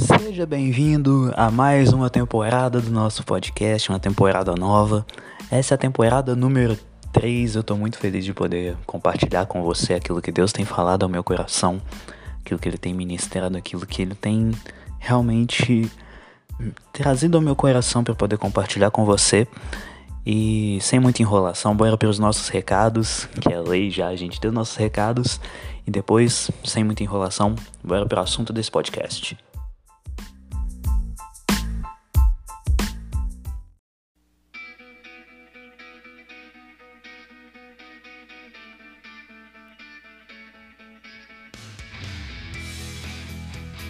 Seja bem-vindo a mais uma temporada do nosso podcast, uma temporada nova. Essa é a temporada número 3. Eu tô muito feliz de poder compartilhar com você aquilo que Deus tem falado ao meu coração, aquilo que Ele tem ministrado, aquilo que Ele tem realmente trazido ao meu coração para poder compartilhar com você. E sem muita enrolação, bora para os nossos recados, que é lei já, a gente deu nossos recados. E depois, sem muita enrolação, bora para o assunto desse podcast.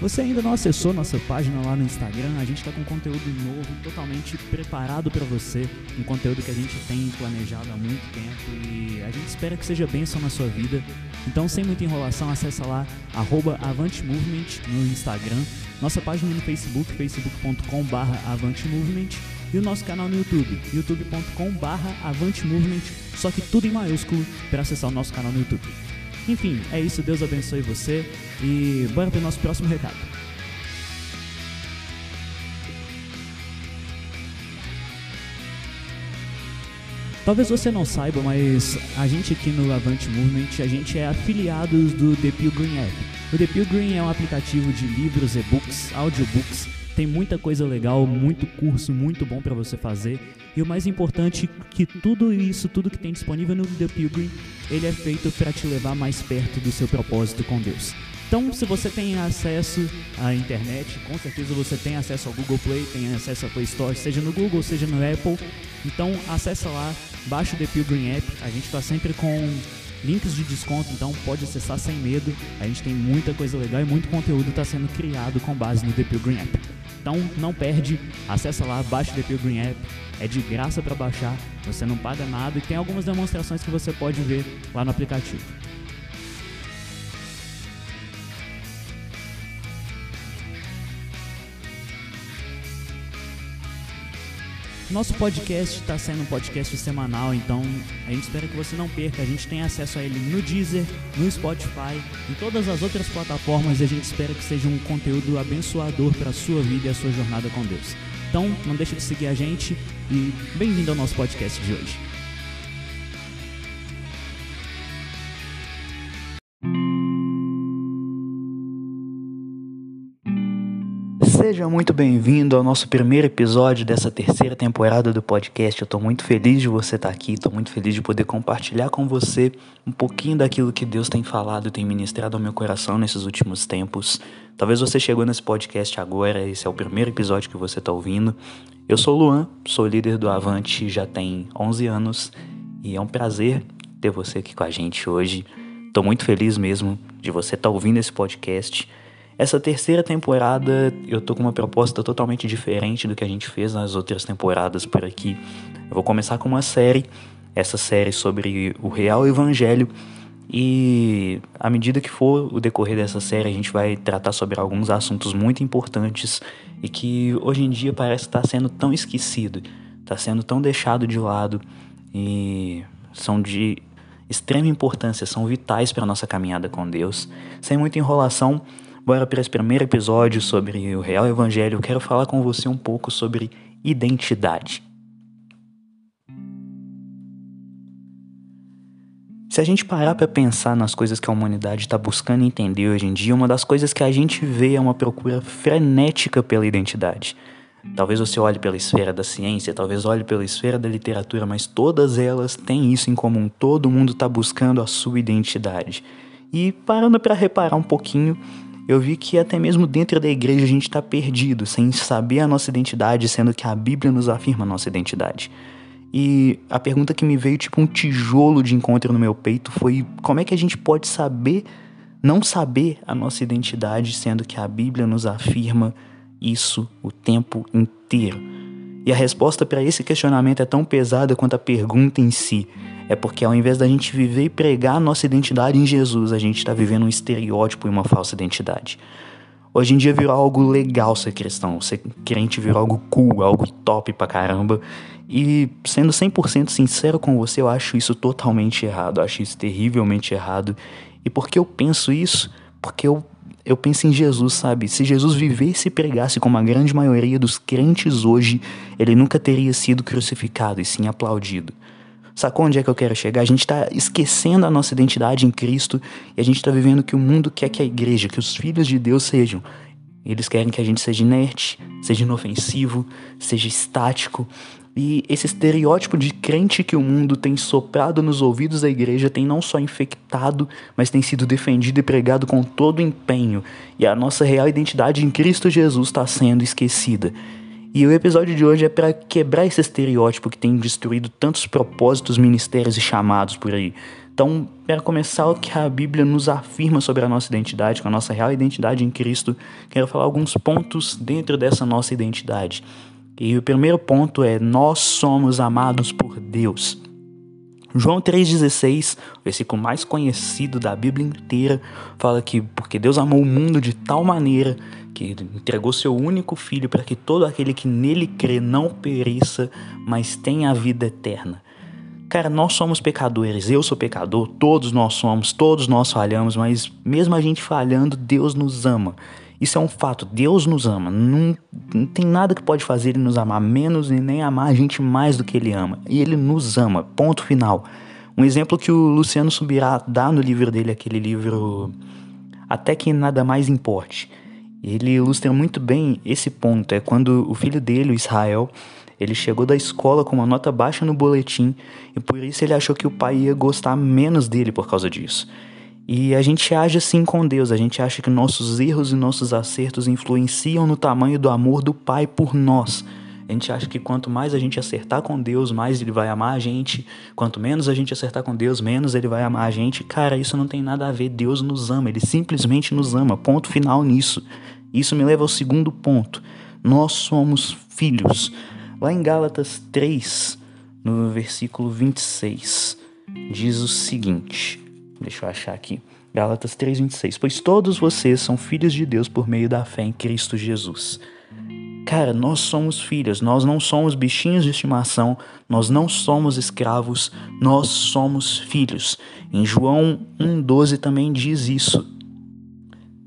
Você ainda não acessou nossa página lá no Instagram? A gente está com conteúdo novo, totalmente preparado para você, um conteúdo que a gente tem planejado há muito tempo e a gente espera que seja bênção na sua vida. Então, sem muita enrolação, acessa lá @avantemovement no Instagram, nossa página no Facebook, facebook.com/avantemovement e o nosso canal no YouTube, youtube.com/avantemovement, só que tudo em maiúsculo para acessar o nosso canal no YouTube. Enfim, é isso. Deus abençoe você. E bora para o nosso próximo recado. Talvez você não saiba, mas a gente aqui no Avante Movement, a gente é afiliados do The Pilgrim App. O The Pilgrim é um aplicativo de livros, e-books, audiobooks, tem muita coisa legal, muito curso, muito bom para você fazer. E o mais importante que tudo isso, tudo que tem disponível no The Pilgrim, ele é feito para te levar mais perto do seu propósito com Deus. Então, se você tem acesso à internet, com certeza você tem acesso ao Google Play, tem acesso à Play Store, seja no Google, seja no Apple. Então, acessa lá, baixa o The Pilgrim App. A gente está sempre com links de desconto, então pode acessar sem medo. A gente tem muita coisa legal e muito conteúdo está sendo criado com base no The Pilgrim App. Então, não perde, acessa lá, baixa o The Pilgrim App. É de graça para baixar, você não paga nada e tem algumas demonstrações que você pode ver lá no aplicativo. Nosso podcast está sendo um podcast semanal, então a gente espera que você não perca. A gente tem acesso a ele no Deezer, no Spotify, em todas as outras plataformas e a gente espera que seja um conteúdo abençoador para a sua vida e a sua jornada com Deus. Então, não deixe de seguir a gente e bem-vindo ao nosso podcast de hoje. Seja muito bem-vindo ao nosso primeiro episódio dessa terceira temporada do podcast. Eu estou muito feliz de você estar tá aqui, estou muito feliz de poder compartilhar com você um pouquinho daquilo que Deus tem falado, tem ministrado ao meu coração nesses últimos tempos. Talvez você chegou nesse podcast agora, esse é o primeiro episódio que você está ouvindo. Eu sou o Luan, sou líder do Avante já tem 11 anos e é um prazer ter você aqui com a gente hoje. Estou muito feliz mesmo de você estar tá ouvindo esse podcast. Essa terceira temporada eu tô com uma proposta totalmente diferente do que a gente fez nas outras temporadas por aqui. Eu vou começar com uma série, essa série sobre o real evangelho e à medida que for o decorrer dessa série, a gente vai tratar sobre alguns assuntos muito importantes e que hoje em dia parece estar sendo tão esquecido, está sendo tão deixado de lado e são de extrema importância, são vitais para a nossa caminhada com Deus. Sem muita enrolação, Bora para esse primeiro episódio sobre o real evangelho. Eu quero falar com você um pouco sobre identidade. Se a gente parar para pensar nas coisas que a humanidade está buscando entender hoje em dia, uma das coisas que a gente vê é uma procura frenética pela identidade. Talvez você olhe pela esfera da ciência, talvez olhe pela esfera da literatura, mas todas elas têm isso em comum. Todo mundo está buscando a sua identidade. E parando para reparar um pouquinho, eu vi que até mesmo dentro da igreja a gente está perdido, sem saber a nossa identidade, sendo que a Bíblia nos afirma a nossa identidade. E a pergunta que me veio tipo um tijolo de encontro no meu peito foi como é que a gente pode saber, não saber a nossa identidade, sendo que a Bíblia nos afirma isso o tempo inteiro. E a resposta para esse questionamento é tão pesada quanto a pergunta em si. É porque ao invés da gente viver e pregar a nossa identidade em Jesus, a gente está vivendo um estereótipo e uma falsa identidade. Hoje em dia virou algo legal ser cristão, ser crente virou algo cool, algo top pra caramba. E sendo 100% sincero com você, eu acho isso totalmente errado, eu acho isso terrivelmente errado. E por que eu penso isso? Porque eu, eu penso em Jesus, sabe? Se Jesus vivesse e pregasse como a grande maioria dos crentes hoje, ele nunca teria sido crucificado e sim aplaudido. Sacou onde é que eu quero chegar? A gente está esquecendo a nossa identidade em Cristo e a gente está vivendo que o mundo quer que a igreja, que os filhos de Deus sejam. Eles querem que a gente seja inerte, seja inofensivo, seja estático. E esse estereótipo de crente que o mundo tem soprado nos ouvidos da igreja tem não só infectado, mas tem sido defendido e pregado com todo empenho. E a nossa real identidade em Cristo Jesus está sendo esquecida. E o episódio de hoje é para quebrar esse estereótipo que tem destruído tantos propósitos, ministérios e chamados por aí. Então, para começar, o que a Bíblia nos afirma sobre a nossa identidade, com a nossa real identidade em Cristo, quero falar alguns pontos dentro dessa nossa identidade. E o primeiro ponto é: nós somos amados por Deus. João 3,16, o versículo mais conhecido da Bíblia inteira, fala que porque Deus amou o mundo de tal maneira que entregou seu único filho para que todo aquele que nele crê não pereça, mas tenha a vida eterna. Cara, nós somos pecadores, eu sou pecador, todos nós somos, todos nós falhamos, mas mesmo a gente falhando, Deus nos ama. Isso é um fato, Deus nos ama. Não, não tem nada que pode fazer ele nos amar menos e nem amar a gente mais do que ele ama. E ele nos ama, ponto final. Um exemplo que o Luciano Subirá dá no livro dele, aquele livro Até que Nada Mais Importe. Ele ilustra muito bem esse ponto. É quando o filho dele, o Israel, ele chegou da escola com uma nota baixa no boletim e por isso ele achou que o pai ia gostar menos dele por causa disso. E a gente age assim com Deus, a gente acha que nossos erros e nossos acertos influenciam no tamanho do amor do Pai por nós. A gente acha que quanto mais a gente acertar com Deus, mais ele vai amar a gente. Quanto menos a gente acertar com Deus, menos ele vai amar a gente. Cara, isso não tem nada a ver. Deus nos ama, ele simplesmente nos ama. Ponto final nisso. Isso me leva ao segundo ponto. Nós somos filhos. Lá em Gálatas 3, no versículo 26, diz o seguinte: Deixa eu achar aqui. Gálatas 3:26. Pois todos vocês são filhos de Deus por meio da fé em Cristo Jesus. Cara, nós somos filhos, nós não somos bichinhos de estimação, nós não somos escravos, nós somos filhos. Em João 1,12 também diz isso.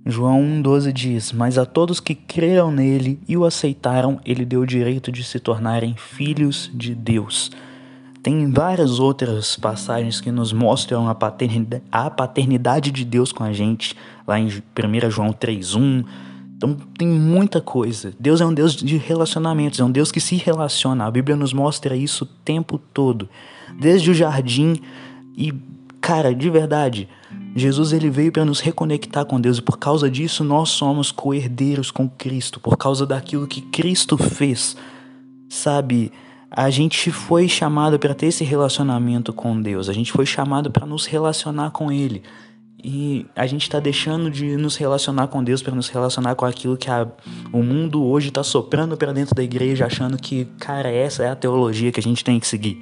João 1,12 diz: Mas a todos que creram nele e o aceitaram, ele deu o direito de se tornarem filhos de Deus. Tem várias outras passagens que nos mostram a paternidade, a paternidade de Deus com a gente, lá em 1 João 3,1. Então tem muita coisa. Deus é um Deus de relacionamentos, é um Deus que se relaciona. A Bíblia nos mostra isso o tempo todo. Desde o jardim e, cara, de verdade, Jesus ele veio para nos reconectar com Deus e por causa disso nós somos co-herdeiros com Cristo, por causa daquilo que Cristo fez. Sabe? A gente foi chamado para ter esse relacionamento com Deus, a gente foi chamado para nos relacionar com Ele. E a gente está deixando de nos relacionar com Deus para nos relacionar com aquilo que a, o mundo hoje está soprando para dentro da igreja, achando que, cara, essa é a teologia que a gente tem que seguir.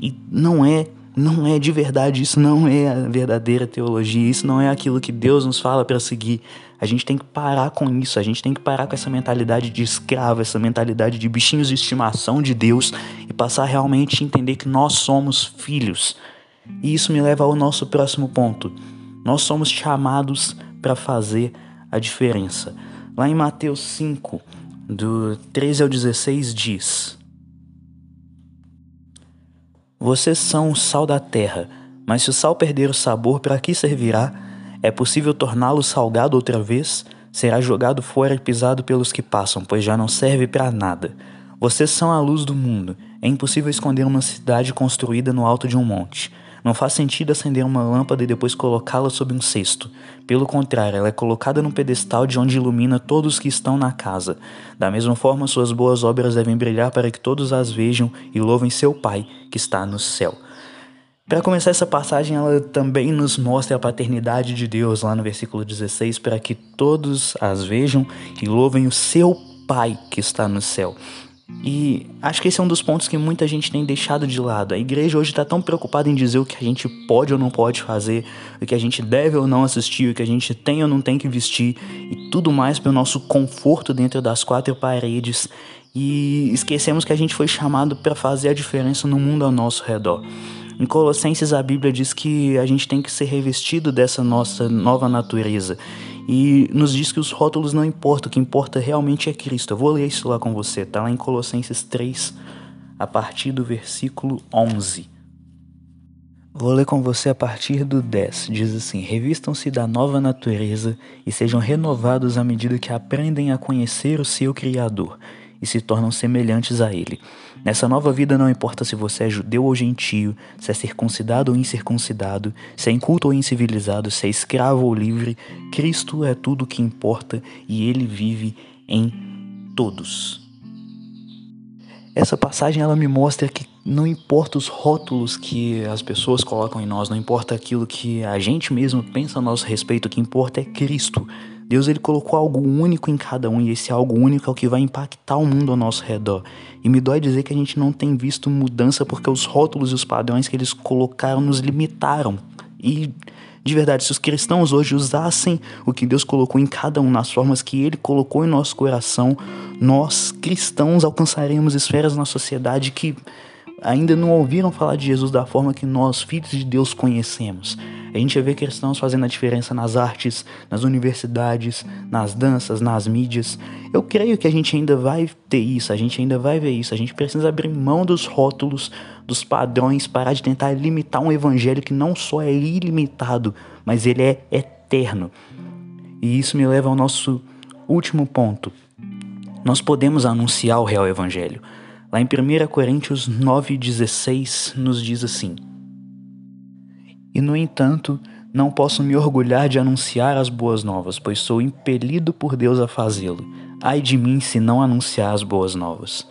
E não é não é de verdade, isso não é a verdadeira teologia, isso não é aquilo que Deus nos fala para seguir. A gente tem que parar com isso, a gente tem que parar com essa mentalidade de escravo, essa mentalidade de bichinhos de estimação de Deus e passar realmente a entender que nós somos filhos. E isso me leva ao nosso próximo ponto. Nós somos chamados para fazer a diferença. Lá em Mateus 5, do 13 ao 16, diz. Vocês são o sal da terra, mas se o sal perder o sabor, para que servirá? É possível torná-lo salgado outra vez? Será jogado fora e pisado pelos que passam, pois já não serve para nada. Vocês são a luz do mundo. É impossível esconder uma cidade construída no alto de um monte. Não faz sentido acender uma lâmpada e depois colocá-la sob um cesto. Pelo contrário, ela é colocada num pedestal de onde ilumina todos que estão na casa. Da mesma forma, suas boas obras devem brilhar para que todos as vejam e louvem seu Pai que está no céu. Para começar essa passagem, ela também nos mostra a paternidade de Deus lá no versículo 16, para que todos as vejam e louvem o seu Pai que está no céu. E acho que esse é um dos pontos que muita gente tem deixado de lado. A igreja hoje está tão preocupada em dizer o que a gente pode ou não pode fazer, o que a gente deve ou não assistir, o que a gente tem ou não tem que vestir, e tudo mais pelo nosso conforto dentro das quatro paredes. E esquecemos que a gente foi chamado para fazer a diferença no mundo ao nosso redor. Em Colossenses, a Bíblia diz que a gente tem que ser revestido dessa nossa nova natureza. E nos diz que os rótulos não importam, o que importa realmente é Cristo. Eu vou ler isso lá com você, tá lá em Colossenses 3, a partir do versículo 11. Vou ler com você a partir do 10. Diz assim: Revistam-se da nova natureza e sejam renovados à medida que aprendem a conhecer o seu Criador e se tornam semelhantes a Ele. Nessa nova vida não importa se você é judeu ou gentio, se é circuncidado ou incircuncidado, se é inculto ou incivilizado, se é escravo ou livre, Cristo é tudo o que importa e Ele vive em todos. Essa passagem ela me mostra que não importa os rótulos que as pessoas colocam em nós, não importa aquilo que a gente mesmo pensa a nosso respeito, o que importa é Cristo. Deus ele colocou algo único em cada um e esse algo único é o que vai impactar o mundo ao nosso redor. E me dói dizer que a gente não tem visto mudança porque os rótulos e os padrões que eles colocaram nos limitaram. E de verdade, se os cristãos hoje usassem o que Deus colocou em cada um, nas formas que Ele colocou em nosso coração, nós cristãos alcançaremos esferas na sociedade que ainda não ouviram falar de Jesus da forma que nós, filhos de Deus, conhecemos. A gente vê cristãos fazendo a diferença nas artes, nas universidades, nas danças, nas mídias. Eu creio que a gente ainda vai ter isso, a gente ainda vai ver isso. A gente precisa abrir mão dos rótulos, dos padrões, parar de tentar limitar um evangelho que não só é ilimitado, mas ele é eterno. E isso me leva ao nosso último ponto. Nós podemos anunciar o real evangelho. Lá em 1 Coríntios 9,16 nos diz assim: e, no entanto, não posso me orgulhar de anunciar as boas novas, pois sou impelido por Deus a fazê-lo. Ai de mim se não anunciar as boas novas.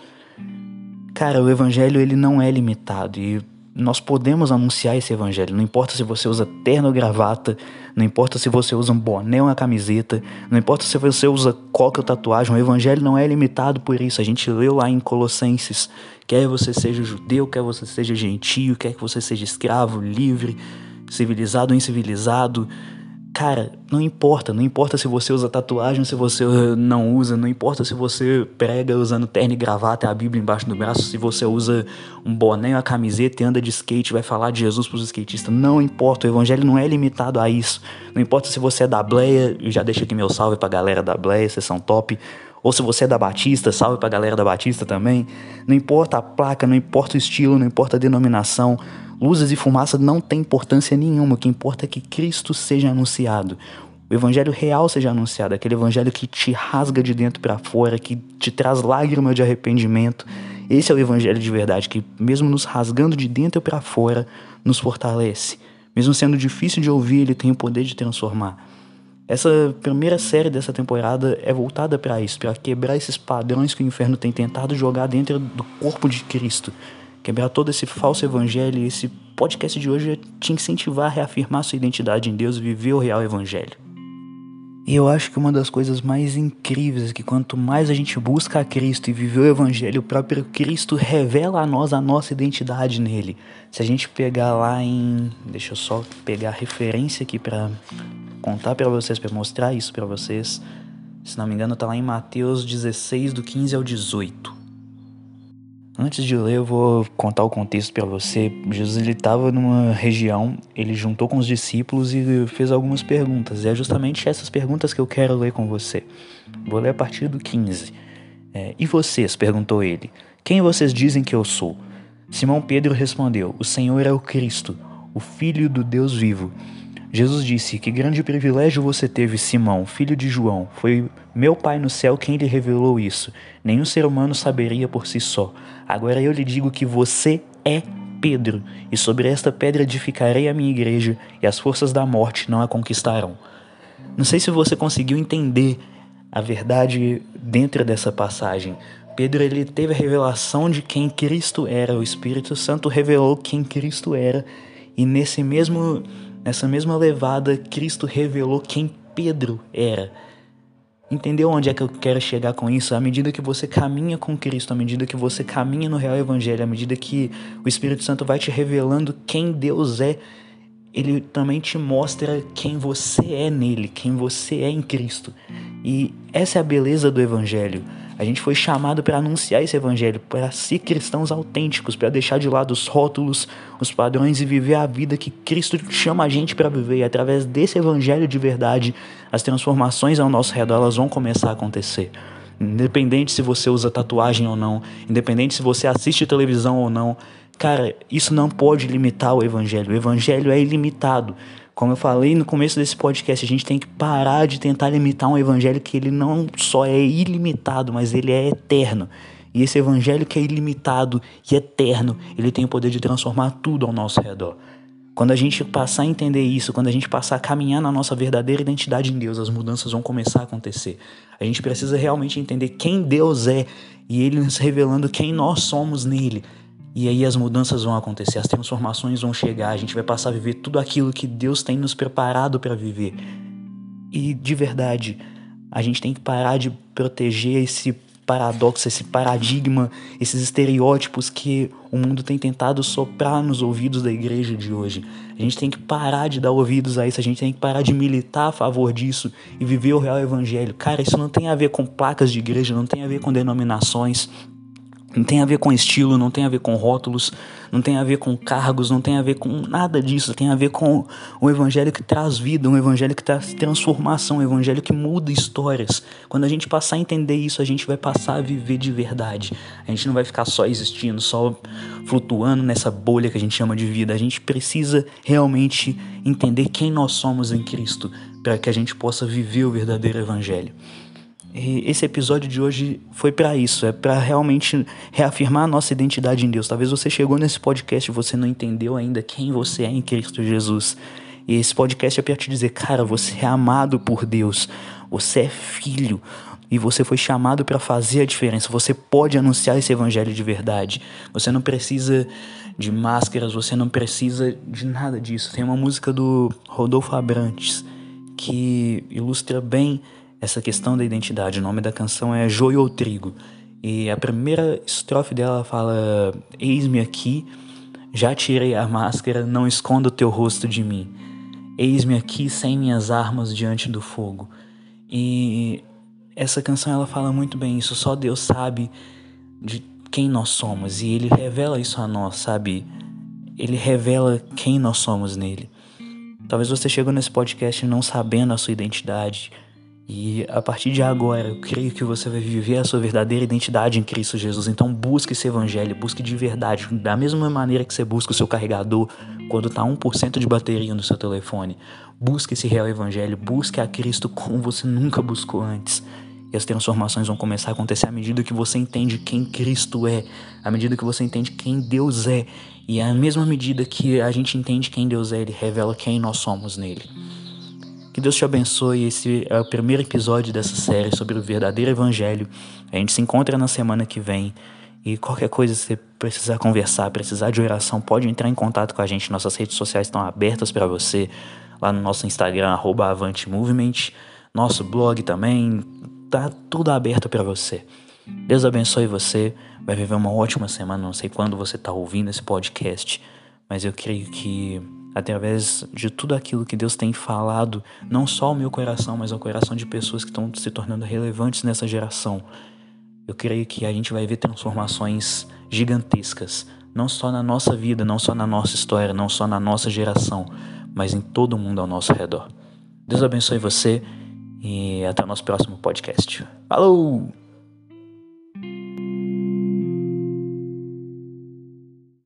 Cara, o evangelho ele não é limitado e nós podemos anunciar esse evangelho. Não importa se você usa terno ou gravata, não importa se você usa um boné ou uma camiseta, não importa se você usa qualquer tatuagem, o evangelho não é limitado por isso. A gente leu lá em Colossenses, quer você seja judeu, quer você seja gentio, quer que você seja escravo, livre, civilizado ou incivilizado. Cara, não importa, não importa se você usa tatuagem, se você não usa, não importa se você prega usando terno e gravata e a Bíblia embaixo do braço, se você usa um boné uma camiseta e anda de skate, vai falar de Jesus para os skatistas, não importa, o evangelho não é limitado a isso. Não importa se você é da Bleia, já deixa aqui meu salve pra galera da Bleia, vocês são top. Ou se você é da Batista, salve pra galera da Batista também. Não importa a placa, não importa o estilo, não importa a denominação. Luzes e fumaça não tem importância nenhuma. O que importa é que Cristo seja anunciado. O evangelho real seja anunciado, aquele evangelho que te rasga de dentro para fora, que te traz lágrimas de arrependimento. Esse é o evangelho de verdade que, mesmo nos rasgando de dentro para fora, nos fortalece. Mesmo sendo difícil de ouvir, ele tem o poder de transformar. Essa primeira série dessa temporada é voltada para isso, para quebrar esses padrões que o inferno tem tentado jogar dentro do corpo de Cristo quebrar todo esse falso evangelho e esse podcast de hoje é te incentivar a reafirmar sua identidade em Deus viver o real evangelho. E eu acho que uma das coisas mais incríveis é que quanto mais a gente busca a Cristo e viver o Evangelho, o próprio Cristo revela a nós a nossa identidade nele. Se a gente pegar lá em. Deixa eu só pegar a referência aqui para contar para vocês, para mostrar isso para vocês. Se não me engano, tá lá em Mateus 16, do 15 ao 18. Antes de ler, eu vou contar o contexto para você. Jesus estava numa região, ele juntou com os discípulos e fez algumas perguntas. E é justamente essas perguntas que eu quero ler com você. Vou ler a partir do 15. É, e vocês? perguntou ele. Quem vocês dizem que eu sou? Simão Pedro respondeu: O Senhor é o Cristo, o Filho do Deus vivo. Jesus disse: Que grande privilégio você teve, Simão, filho de João. Foi meu Pai no céu quem lhe revelou isso. Nenhum ser humano saberia por si só. Agora eu lhe digo que você é Pedro, e sobre esta pedra edificarei a minha igreja, e as forças da morte não a conquistarão. Não sei se você conseguiu entender a verdade dentro dessa passagem. Pedro ele teve a revelação de quem Cristo era, o Espírito Santo revelou quem Cristo era, e nesse mesmo Nessa mesma levada, Cristo revelou quem Pedro era. Entendeu onde é que eu quero chegar com isso? À medida que você caminha com Cristo, à medida que você caminha no real evangelho, à medida que o Espírito Santo vai te revelando quem Deus é, ele também te mostra quem você é nele, quem você é em Cristo. E essa é a beleza do evangelho. A gente foi chamado para anunciar esse evangelho, para ser cristãos autênticos, para deixar de lado os rótulos, os padrões e viver a vida que Cristo chama a gente para viver. E através desse evangelho de verdade, as transformações ao nosso redor elas vão começar a acontecer. Independente se você usa tatuagem ou não, independente se você assiste televisão ou não, cara, isso não pode limitar o evangelho. O evangelho é ilimitado. Como eu falei no começo desse podcast, a gente tem que parar de tentar limitar um evangelho que ele não só é ilimitado, mas ele é eterno. E esse evangelho que é ilimitado e eterno, ele tem o poder de transformar tudo ao nosso redor. Quando a gente passar a entender isso, quando a gente passar a caminhar na nossa verdadeira identidade em Deus, as mudanças vão começar a acontecer. A gente precisa realmente entender quem Deus é e Ele nos revelando quem nós somos nele. E aí as mudanças vão acontecer, as transformações vão chegar, a gente vai passar a viver tudo aquilo que Deus tem nos preparado para viver. E de verdade, a gente tem que parar de proteger esse paradoxo, esse paradigma, esses estereótipos que o mundo tem tentado soprar nos ouvidos da igreja de hoje. A gente tem que parar de dar ouvidos a isso, a gente tem que parar de militar a favor disso e viver o real evangelho. Cara, isso não tem a ver com placas de igreja, não tem a ver com denominações, não tem a ver com estilo, não tem a ver com rótulos, não tem a ver com cargos, não tem a ver com nada disso. Tem a ver com um evangelho que traz vida, um evangelho que traz transformação, um evangelho que muda histórias. Quando a gente passar a entender isso, a gente vai passar a viver de verdade. A gente não vai ficar só existindo, só flutuando nessa bolha que a gente chama de vida. A gente precisa realmente entender quem nós somos em Cristo para que a gente possa viver o verdadeiro evangelho. E esse episódio de hoje foi para isso, é para realmente reafirmar a nossa identidade em Deus. Talvez você chegou nesse podcast e você não entendeu ainda quem você é em Cristo Jesus. E esse podcast é para te dizer, cara, você é amado por Deus, você é filho e você foi chamado para fazer a diferença. Você pode anunciar esse evangelho de verdade. Você não precisa de máscaras, você não precisa de nada disso. Tem uma música do Rodolfo Abrantes que ilustra bem essa questão da identidade. O nome da canção é Joio ou Trigo. E a primeira estrofe dela fala: Eis-me aqui, já tirei a máscara, não esconda o teu rosto de mim. Eis-me aqui sem minhas armas diante do fogo. E essa canção ela fala muito bem isso. Só Deus sabe de quem nós somos e Ele revela isso a nós, sabe? Ele revela quem nós somos nele. Talvez você chegou nesse podcast não sabendo a sua identidade, e a partir de agora, eu creio que você vai viver a sua verdadeira identidade em Cristo Jesus. Então busque esse evangelho, busque de verdade, da mesma maneira que você busca o seu carregador quando está 1% de bateria no seu telefone. Busque esse real evangelho, busque a Cristo como você nunca buscou antes. E as transformações vão começar a acontecer à medida que você entende quem Cristo é, à medida que você entende quem Deus é. E à mesma medida que a gente entende quem Deus é, Ele revela quem nós somos nele. Que Deus te abençoe. Esse é o primeiro episódio dessa série sobre o verdadeiro evangelho. A gente se encontra na semana que vem. E qualquer coisa, se você precisar conversar, precisar de oração, pode entrar em contato com a gente. Nossas redes sociais estão abertas para você. Lá no nosso Instagram, arroba Avante Movement. Nosso blog também. Tá tudo aberto para você. Deus abençoe você. Vai viver uma ótima semana. Não sei quando você está ouvindo esse podcast. Mas eu creio que através de tudo aquilo que Deus tem falado, não só ao meu coração, mas ao coração de pessoas que estão se tornando relevantes nessa geração. Eu creio que a gente vai ver transformações gigantescas, não só na nossa vida, não só na nossa história, não só na nossa geração, mas em todo mundo ao nosso redor. Deus abençoe você e até o nosso próximo podcast. Falou!